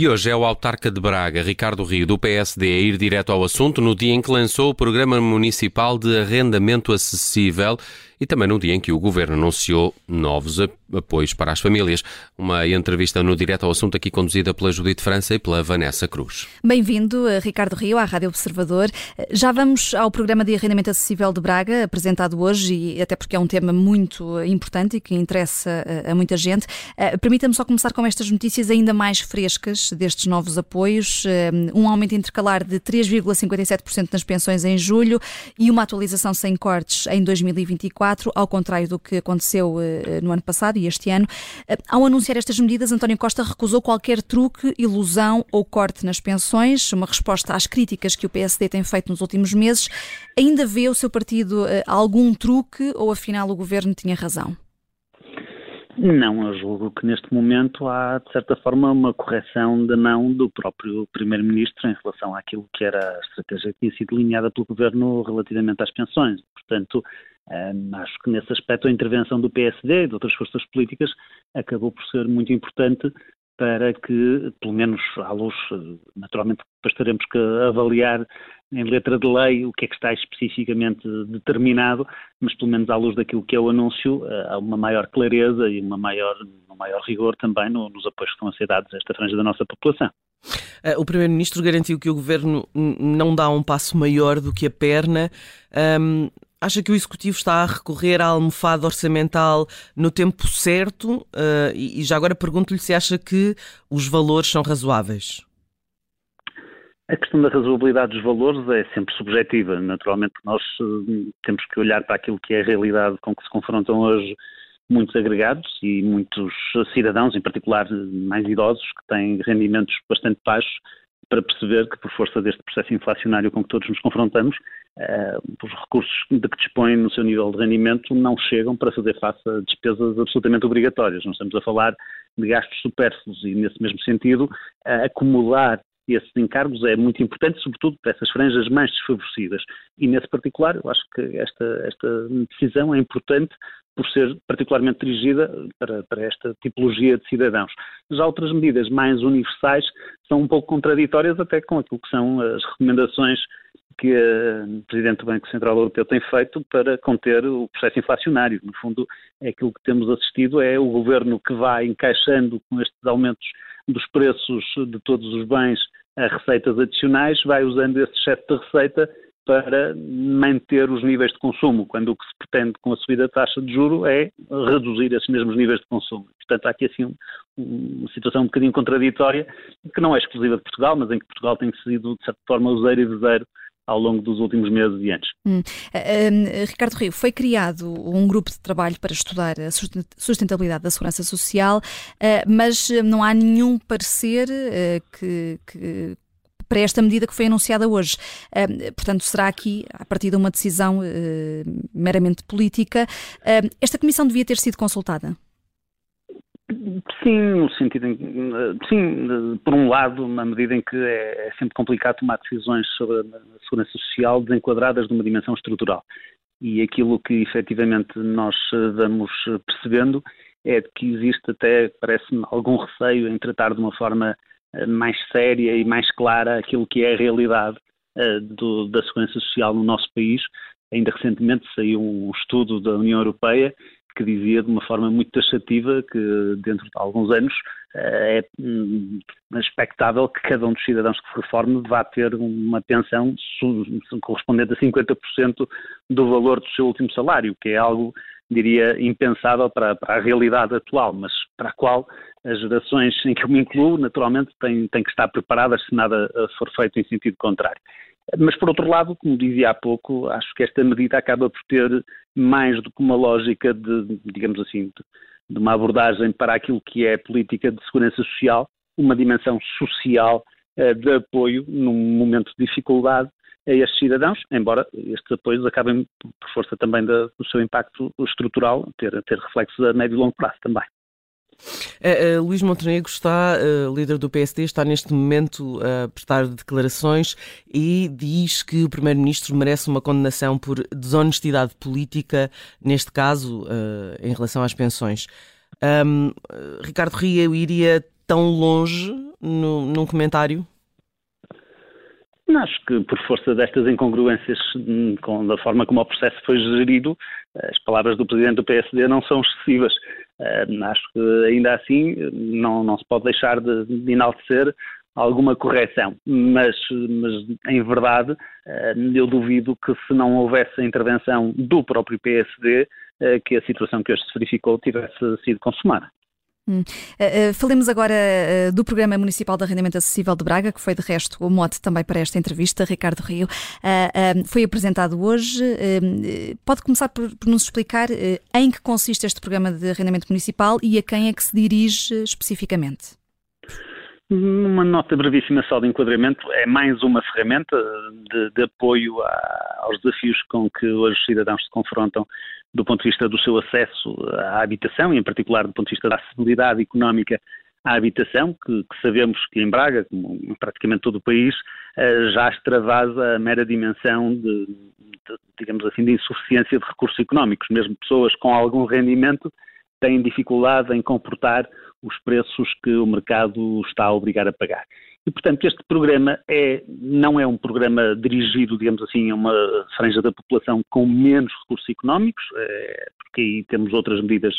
E hoje é o autarca de Braga, Ricardo Rio, do PSD, a ir direto ao assunto no dia em que lançou o Programa Municipal de Arrendamento Acessível e também no dia em que o Governo anunciou novos apoios para as famílias. Uma entrevista no Direto ao Assunto aqui conduzida pela Judite França e pela Vanessa Cruz. Bem-vindo, eh, Ricardo Rio, à Rádio Observador. Eh, já vamos ao Programa de Arrendamento Acessível de Braga, apresentado hoje, e até porque é um tema muito importante e que interessa eh, a muita gente. Permita-me só começar com estas notícias ainda mais frescas destes novos apoios. Um aumento intercalar de 3,57% nas pensões em julho e uma atualização sem cortes em 2024 ao contrário do que aconteceu eh, no ano passado e este ano. Eh, ao anunciar estas medidas, António Costa recusou qualquer truque, ilusão ou corte nas pensões, uma resposta às críticas que o PSD tem feito nos últimos meses. Ainda vê o seu partido eh, algum truque ou afinal o governo tinha razão? Não, eu julgo que neste momento há, de certa forma, uma correção de mão do próprio Primeiro-Ministro em relação àquilo que era a estratégia que tinha sido delineada pelo Governo relativamente às pensões. Portanto, um, acho que nesse aspecto a intervenção do PSD e de outras forças políticas acabou por ser muito importante para que, pelo menos à luz, naturalmente depois teremos que avaliar em letra de lei o que é que está especificamente determinado, mas pelo menos à luz daquilo que é o anúncio, eh, há uma maior clareza e uma maior, um maior rigor também nos apoios que estão a ser dados a esta franja da nossa população. Eh, o Primeiro-Ministro garantiu que o Governo não dá um passo maior do que a perna. Um, Acha que o Executivo está a recorrer à almofada orçamental no tempo certo? Uh, e já agora pergunto-lhe se acha que os valores são razoáveis. A questão da razoabilidade dos valores é sempre subjetiva. Naturalmente, nós uh, temos que olhar para aquilo que é a realidade com que se confrontam hoje muitos agregados e muitos cidadãos, em particular mais idosos, que têm rendimentos bastante baixos, para perceber que, por força deste processo inflacionário com que todos nos confrontamos, uh, os recursos de que dispõem no seu nível de rendimento não chegam para fazer face a despesas absolutamente obrigatórias. Não estamos a falar de gastos supérfluos e, nesse mesmo sentido, acumular esses encargos é muito importante, sobretudo para essas franjas mais desfavorecidas. E, nesse particular, eu acho que esta, esta decisão é importante por ser particularmente dirigida para, para, esta tipologia de cidadãos. Já outras medidas mais universais são um pouco contraditórias até com aquilo que são as recomendações que o Presidente do Banco Central Europeu tem feito para conter o processo inflacionário. No fundo, é aquilo que temos assistido é o governo que vai encaixando com estes aumentos dos preços de todos os bens a receitas adicionais, vai usando esse excesso de receita para manter os níveis de consumo, quando o que se pretende com a subida da taxa de juro é reduzir esses mesmos níveis de consumo. Portanto, há aqui assim uma situação um bocadinho contraditória, que não é exclusiva de Portugal, mas em que Portugal tem sido, de certa forma, useiro e vezeiro ao longo dos últimos meses e anos. Hum. Uh, Ricardo Rio, foi criado um grupo de trabalho para estudar a sustentabilidade da segurança social, uh, mas não há nenhum parecer uh, que, que para esta medida que foi anunciada hoje. portanto, será aqui, a partir de uma decisão meramente política, esta comissão devia ter sido consultada? Sim, no sentido em, sim, por um lado, na medida em que é, é sempre complicado tomar decisões sobre a segurança social desenquadradas de uma dimensão estrutural. E aquilo que efetivamente nós vamos percebendo é que existe até, parece-me, algum receio em tratar de uma forma eh, mais séria e mais clara aquilo que é a realidade uh, do, da segurança social no nosso país. Ainda recentemente saiu um estudo da União Europeia que dizia de uma forma muito taxativa que dentro de alguns anos eh, é hum, expectável que cada um dos cidadãos que reforme vá ter uma pensão correspondente a 50% do valor do seu último salário, que é algo, diria, impensável para, para, a realidade atual, mas para a qual as gerações em que eu me incluo, naturalmente, têm, têm que estar preparadas se nada for feito em sentido contrário. Mas, por outro lado, como dizia há pouco, acho que esta medida acaba por ter mais do que uma lógica de, digamos assim, de, de uma abordagem para aquilo que é política de segurança social, uma dimensão social uh, de apoio num momento de dificuldade a estes cidadãos, embora estes apoios acabem, por força também do seu impacto estrutural, ter, ter reflexos a médio e longo prazo também. Uh, uh, Luís Montenegro está, uh, líder do PSD, está neste momento a prestar declarações e diz que o Primeiro-Ministro merece uma condenação por desonestidade política, neste caso, em relação às pensões. Um, Ricardo Ria iria tão longe no, num comentário? Acho que por força destas incongruências hum, com, da forma como o processo foi gerido, as palavras do Presidente do PSD não são excessivas. Uh, acho que ainda assim não, não se pode deixar de, de enaltecer alguma correção, mas, mas em verdade eu duvido que se não houvesse a intervenção do próprio PSD, uh, que a situação que hoje se verificou tivesse sido consumada. Hum. Uh, uh, falemos agora uh, do Programa Municipal de Arrendamento Acessível de Braga, que foi de resto o mote também para esta entrevista, Ricardo Rio. foi apresentado hoje. pode começar por, por nos explicar em que consiste este Programa de Arrendamento Municipal e a quem é que se dirige especificamente? Uma nota brevíssima só de enquadramento, é mais uma ferramenta de, de apoio a, aos desafios com que hoje os cidadãos se confrontam do ponto de vista do seu acesso à habitação, e em particular do ponto de vista da acessibilidade económica à habitação, que, que sabemos que em Braga, como em praticamente todo o país, eh, já extravasa a mera dimensão de, de, digamos assim, de insuficiência de recursos económicos. Mesmo pessoas com algum rendimento têm dificuldade em comportar os preços que o mercado está a obrigar a pagar. E, portanto, este programa é, não é um programa dirigido, digamos assim, a uma franja da população com menos recursos económicos, é, porque aí temos outras medidas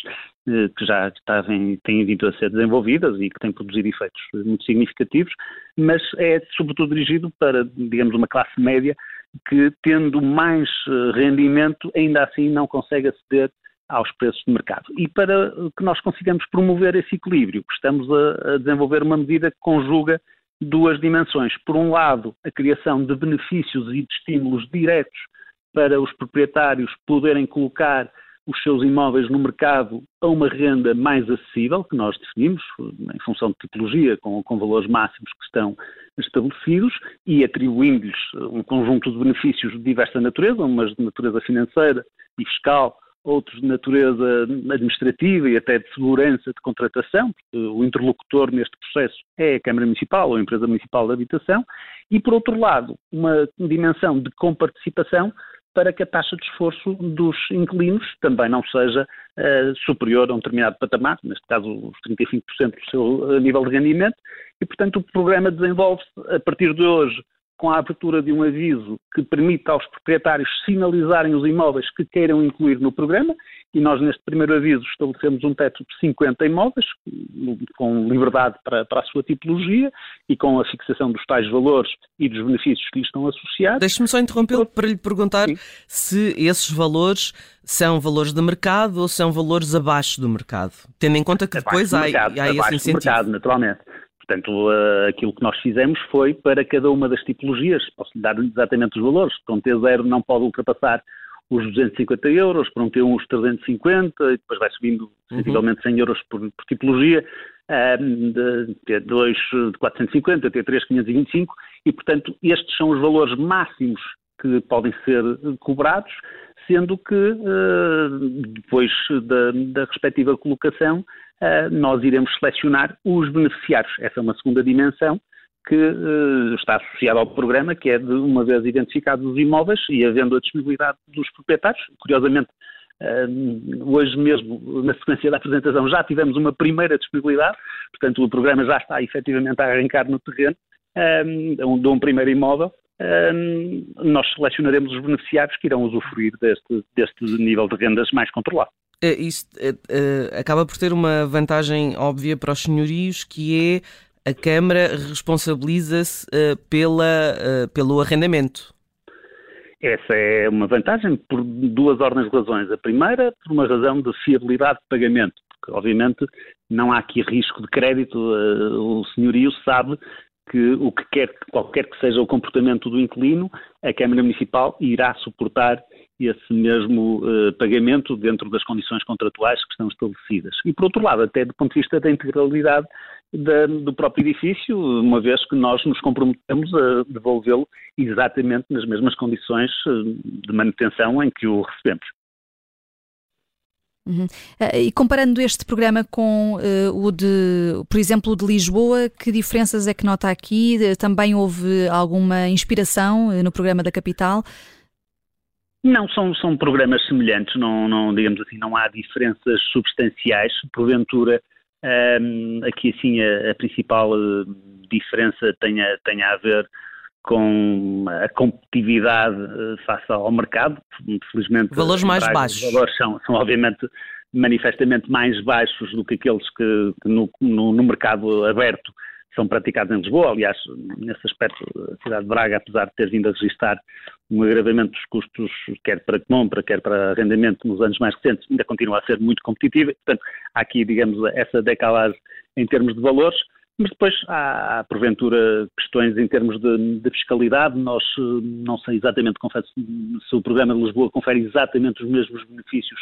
é, que já estavam, têm vindo a ser desenvolvidas e que têm produzido efeitos muito significativos, mas é sobretudo dirigido para, digamos, uma classe média que, tendo mais eh, rendimento, ainda assim não consegue aceder aos preços de mercado. E para que nós consigamos promover esse equilíbrio, estamos a, a desenvolver uma medida que conjuga duas dimensões. Por um lado, a criação de benefícios e de estímulos diretos para os proprietários poderem colocar os seus imóveis no mercado a uma renda mais acessível, que nós definimos, em função de tipologia, com, com valores máximos que estão estabelecidos, e atribuindo-lhes um conjunto de benefícios de diversa natureza, umas de natureza financeira e fiscal, outros de natureza administrativa e até de segurança de contratação, porque o interlocutor neste processo é a Câmara Municipal ou a Empresa Municipal de Habitação, e por outro lado, uma dimensão de comparticipação para que a taxa de esforço dos inquilinos também não seja uh, superior a um determinado patamar, neste caso os 35% do seu uh, nível de rendimento, e portanto o programa desenvolve-se a partir de hoje com a abertura de um aviso que permita aos proprietários sinalizarem os imóveis que queiram incluir no programa, e nós neste primeiro aviso estabelecemos um teto de 50 imóveis, com liberdade para, para a sua tipologia e com a fixação dos tais valores e dos benefícios que lhe estão associados. Deixe-me só interrompê-lo para lhe perguntar Sim. se esses valores são valores de mercado ou são valores abaixo do mercado, tendo em conta que depois há, mercado, há esse incentivo. Do mercado, naturalmente. Portanto, uh, aquilo que nós fizemos foi para cada uma das tipologias, posso lhe dar exatamente os valores, para um T0 não pode ultrapassar os 250 euros, para um T1 os 350, e depois vai subindo uhum. sensivelmente 100 euros por, por tipologia, um, de, T2 de 450, T3 525, e portanto estes são os valores máximos que podem ser cobrados, sendo que uh, depois da, da respectiva colocação nós iremos selecionar os beneficiários. Essa é uma segunda dimensão que uh, está associada ao programa, que é de uma vez identificados os imóveis e havendo a disponibilidade dos proprietários. Curiosamente, Uh, hoje mesmo, na sequência da apresentação, já tivemos uma primeira disponibilidade, portanto, o programa já está efetivamente a arrancar no terreno de um primeiro imóvel. Nós selecionaremos os beneficiários que irão usufruir deste, deste nível de rendas mais controlado. Eh, isto uh, acaba por ter uma vantagem óbvia para os senhorios, que é a Câmara responsabiliza-se pela, pelo arrendamento. Essa é uma vantagem por duas ordens de razões. A primeira, por uma razão de fiabilidade de pagamento, porque obviamente não há aqui risco de crédito. O senhorio sabe que o que quer, qualquer que seja o comportamento do inquilino, a Câmara Municipal irá suportar esse mesmo uh, pagamento dentro das condições contratuais que estão estabelecidas. E, por outro lado, até do ponto de vista da integralidade da, do próprio edifício, uma vez que nós nos comprometemos a devolvê-lo exatamente nas mesmas condições uh, de manutenção em que o recebemos. Uhum. Uh, e comparando este programa com o de, por exemplo, o de Lisboa, que diferenças é que nota aqui? Também houve alguma inspiração no programa da capital? Não, são, são programas semelhantes, não, não, digamos assim, não há diferenças substanciais. Porventura, Um, aqui, assim, a, a principal uh, diferença tem a, tem a ver com a competitividade uh, face ao mercado. Felizmente, valores mais baixos. Os valores são, são, obviamente, manifestamente mais baixos do que aqueles que, que no, no, no mercado aberto são praticados em Lisboa. Aliás, nesse aspecto, a cidade de Braga, apesar de ter vindo a registrar um agravamento dos custos, quer para compra, quer para arrendamento nos anos mais recentes, ainda continua a ser muito competitiva. Portanto, há aqui, digamos, essa decalagem em termos de valores. Mas depois há, porventura, questões em termos de, de, fiscalidade. Nós, não sei exatamente, confesso, se o programa de Lisboa confere exatamente os mesmos benefícios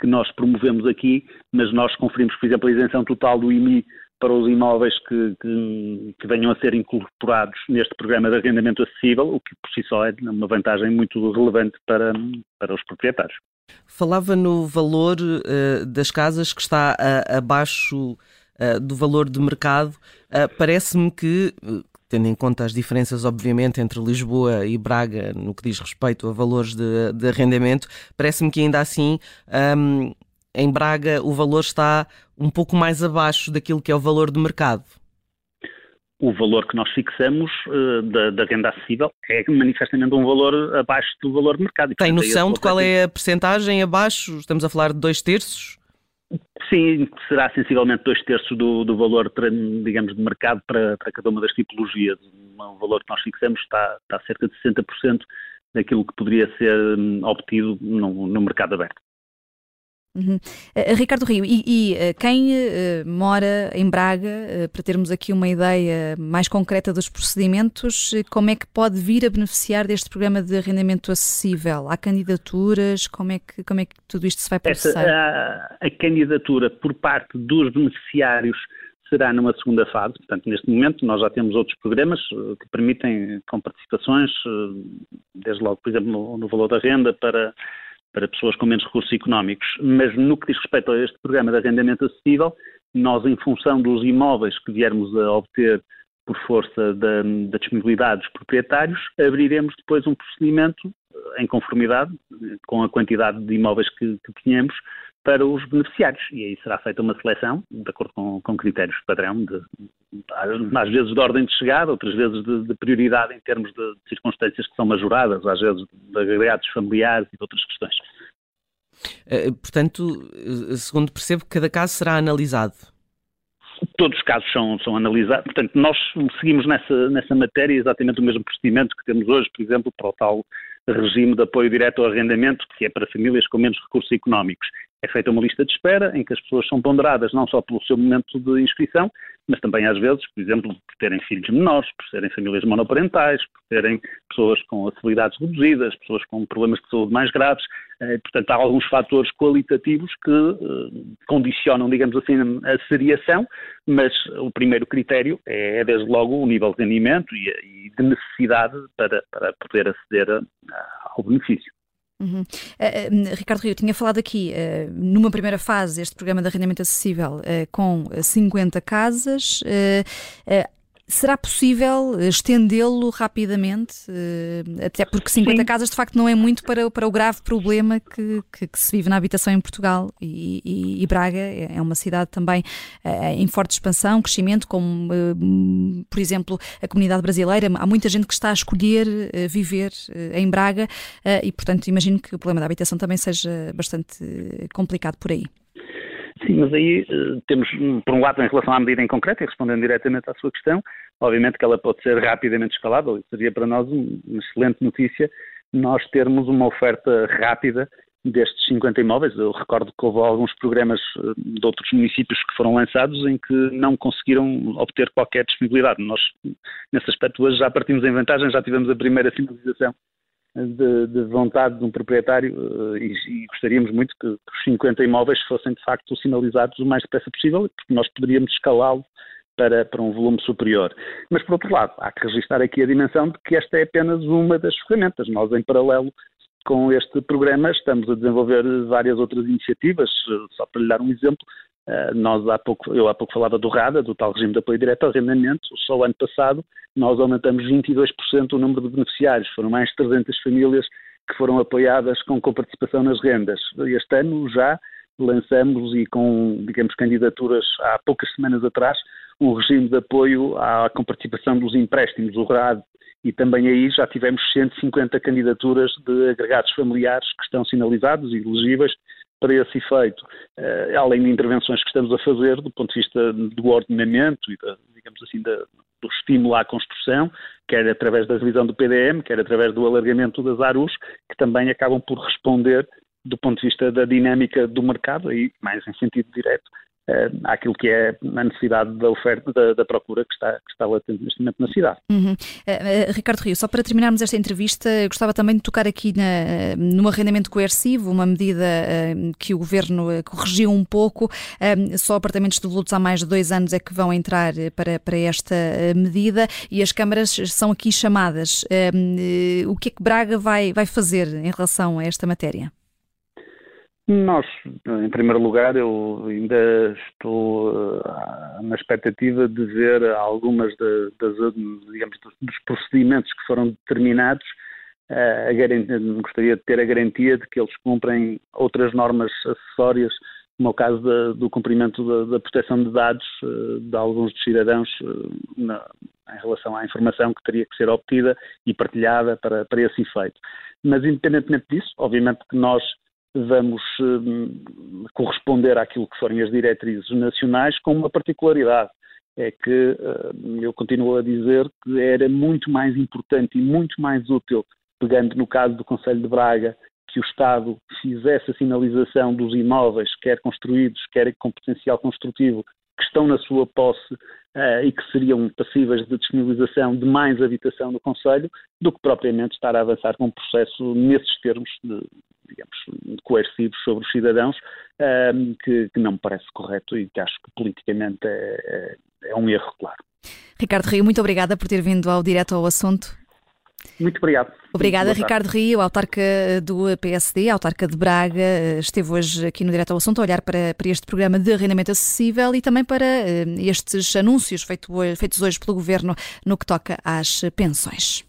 que nós promovemos aqui, mas nós conferimos, por exemplo, a isenção total do IMI para os imóveis que, que, que, venham a ser incorporados neste programa de arrendamento acessível, o que por si só é uma vantagem muito relevante para, para os proprietários. Falava no valor uh, das casas que está uh, abaixo uh, do valor de mercado. Parece-me que, tendo em conta as diferenças, obviamente, entre Lisboa e Braga no que diz respeito a valores de, de arrendamento, parece-me que ainda assim um, em Braga o valor está um pouco mais abaixo daquilo que é o valor de mercado? O valor que nós fixamos uh, da, da, renda acessível é manifestamente um valor abaixo do valor de mercado. Tem noção de qual é a percentagem abaixo? Estamos a falar de dois terços? Sim, será sensivelmente dois terços do, do valor, digamos, de mercado para, para, cada uma das tipologias. O valor que nós fixamos está, está cerca de 60% daquilo que poderia ser hum, obtido no, no mercado aberto. Uhum. Uh, Ricardo Rio, e, e uh, quem uh, mora em Braga, para termos aqui uma ideia mais concreta dos procedimentos, como é que pode vir a beneficiar deste programa de arrendamento acessível? Há candidaturas? Como é que, como é que tudo isto se vai processar? Essa, a, a candidatura por parte dos beneficiários será numa segunda fase. Portanto, neste momento nós já temos outros programas que permitem com participações, desde logo, por exemplo, no, no valor da renda para para pessoas com menos recursos económicos. Mas no que diz respeito a este programa de arrendamento acessível, nós, em função dos imóveis que viermos a obter por força da, da disponibilidade dos proprietários, abriremos depois um procedimento em conformidade com a quantidade de imóveis que, que para os beneficiários. E aí será feita uma seleção, de acordo com, com critérios padrão, de, às vezes de ordem de chegada, outras vezes de, de prioridade em termos de, de, circunstâncias que são majoradas, às vezes de agregados familiares e de outras questões. Eh, portanto, eh, segundo percebo, cada caso será analisado. Todos os casos são, são analisados. Portanto, nós seguimos nessa, nessa matéria exatamente o mesmo procedimento que temos hoje, por exemplo, para o tal regime de apoio direto ao arrendamento, que é para famílias com menos recursos económicos. É feita uma lista de espera em que as pessoas são ponderadas não só pelo seu momento de inscrição, mas também às vezes, por exemplo, por terem filhos menores, por serem famílias monoparentais, por terem pessoas com acessibilidades reduzidas, pessoas com problemas de saúde mais graves. Eh, portanto, há alguns fatores qualitativos que eh, condicionam, digamos assim, a seriação, mas o primeiro critério é, desde logo, o nível de rendimento e, de necessidade para, para poder aceder ao benefício. Uhum. Uh, Ricardo Rio, tinha falado aqui, uh, numa primeira fase, este programa de arrendamento acessível uh, com 50 casas. Será possível estendê-lo rapidamente? Até porque 50 Sim. casas de facto não é muito para, para o grave problema que, que, que se vive na habitação em Portugal. E, e, e Braga é uma cidade também em forte expansão, crescimento, como por exemplo a comunidade brasileira. Há muita gente que está a escolher viver em Braga e, portanto, imagino que o problema da habitação também seja bastante complicado por aí. Sim, mas aí uh, temos, por um lado, em relação à medida em concreto, e respondendo diretamente à sua questão, obviamente que ela pode ser rapidamente escalável, e seria para nós um, uma excelente notícia nós termos uma oferta rápida destes 50 imóveis. Eu recordo que houve alguns programas eh, de outros municípios que foram lançados em que não conseguiram obter qualquer disponibilidade. Nós, nesse aspecto, hoje já partimos em vantagem, já tivemos a primeira finalização de, de, vontade de um proprietário uh, e, e, gostaríamos muito que, que, os 50 imóveis fossem de facto sinalizados o mais depressa possível, porque nós poderíamos escalá-lo para, para um volume superior. Mas, por outro lado, há que registrar aqui a dimensão de que esta é apenas uma das ferramentas. Nós, em paralelo com este programa, estamos a desenvolver várias outras iniciativas. Só para lhe dar um exemplo, eh, nós há pouco, eu há pouco falava do RADA, do tal regime de apoio direto ao arrendamento. Só o ano passado nós aumentamos 22% o número de beneficiários. Foram mais de 300 famílias que foram apoiadas com coparticipação nas rendas. Este ano já lançamos e com, digamos, candidaturas há poucas semanas atrás, um regime de apoio à comparticipação dos empréstimos, o RAD, e também aí já tivemos 150 candidaturas de agregados familiares que estão sinalizados e elegíveis para esse efeito, uh, além de intervenções que estamos a fazer do ponto de vista do ordenamento e, da, digamos assim, da, do estímulo à construção, quer através da revisão do PDM, quer através do alargamento das ARUs, que também acabam por responder do ponto de vista da dinâmica do mercado, aí mais em sentido direto, uh, àquilo que é a necessidade da oferta, da, da procura que está, que está latente neste momento na cidade. Uhum. Uh, Ricardo Rio, só para terminarmos esta entrevista, gostava também de tocar aqui na, no arrendamento coercivo, uma medida uh, que o Governo corrigiu um pouco. só apartamentos devolutos há mais de dois anos é que vão entrar para, para esta medida e as câmaras são aqui chamadas. o que é que Braga vai, vai fazer em relação a esta matéria? Nós, em primeiro lugar, eu ainda estou uh, na expectativa de ver algumas de, das, digamos, dos procedimentos que foram determinados. Uh, gostaria de ter a garantia de que eles cumprem outras normas acessórias, como é o caso da, do cumprimento da, da, proteção de dados uh, de alguns dos cidadãos na, em relação à informação que teria que ser obtida e partilhada para, para esse efeito. Mas, independentemente disso, obviamente que nós vamos um, corresponder àquilo que forem as diretrizes nacionais com uma particularidade. É que uh, eu continuo a dizer que era muito mais importante e muito mais útil, pegando no caso do Conselho de Braga, que o Estado fizesse a sinalização dos imóveis, quer construídos, quer com potencial construtivo, que estão na sua posse uh, e que seriam passíveis de disponibilização de mais habitação no Conselho, do que propriamente estar a avançar com um processo nesses termos de, digamos, coercivos sobre os cidadãos, uh, que, que, não me parece correto e que acho que politicamente é, é, é um erro claro. Ricardo Rio, muito obrigada por ter vindo ao direto ao assunto. Muito obrigado. Obrigada, Ricardo Rio, autarca do PSD, autarca de Braga, esteve hoje aqui no Direto ao Assunto a olhar para, para este programa de arrendamento acessível e também para eh, estes anúncios feito, feitos hoje pelo Governo no que toca às pensões.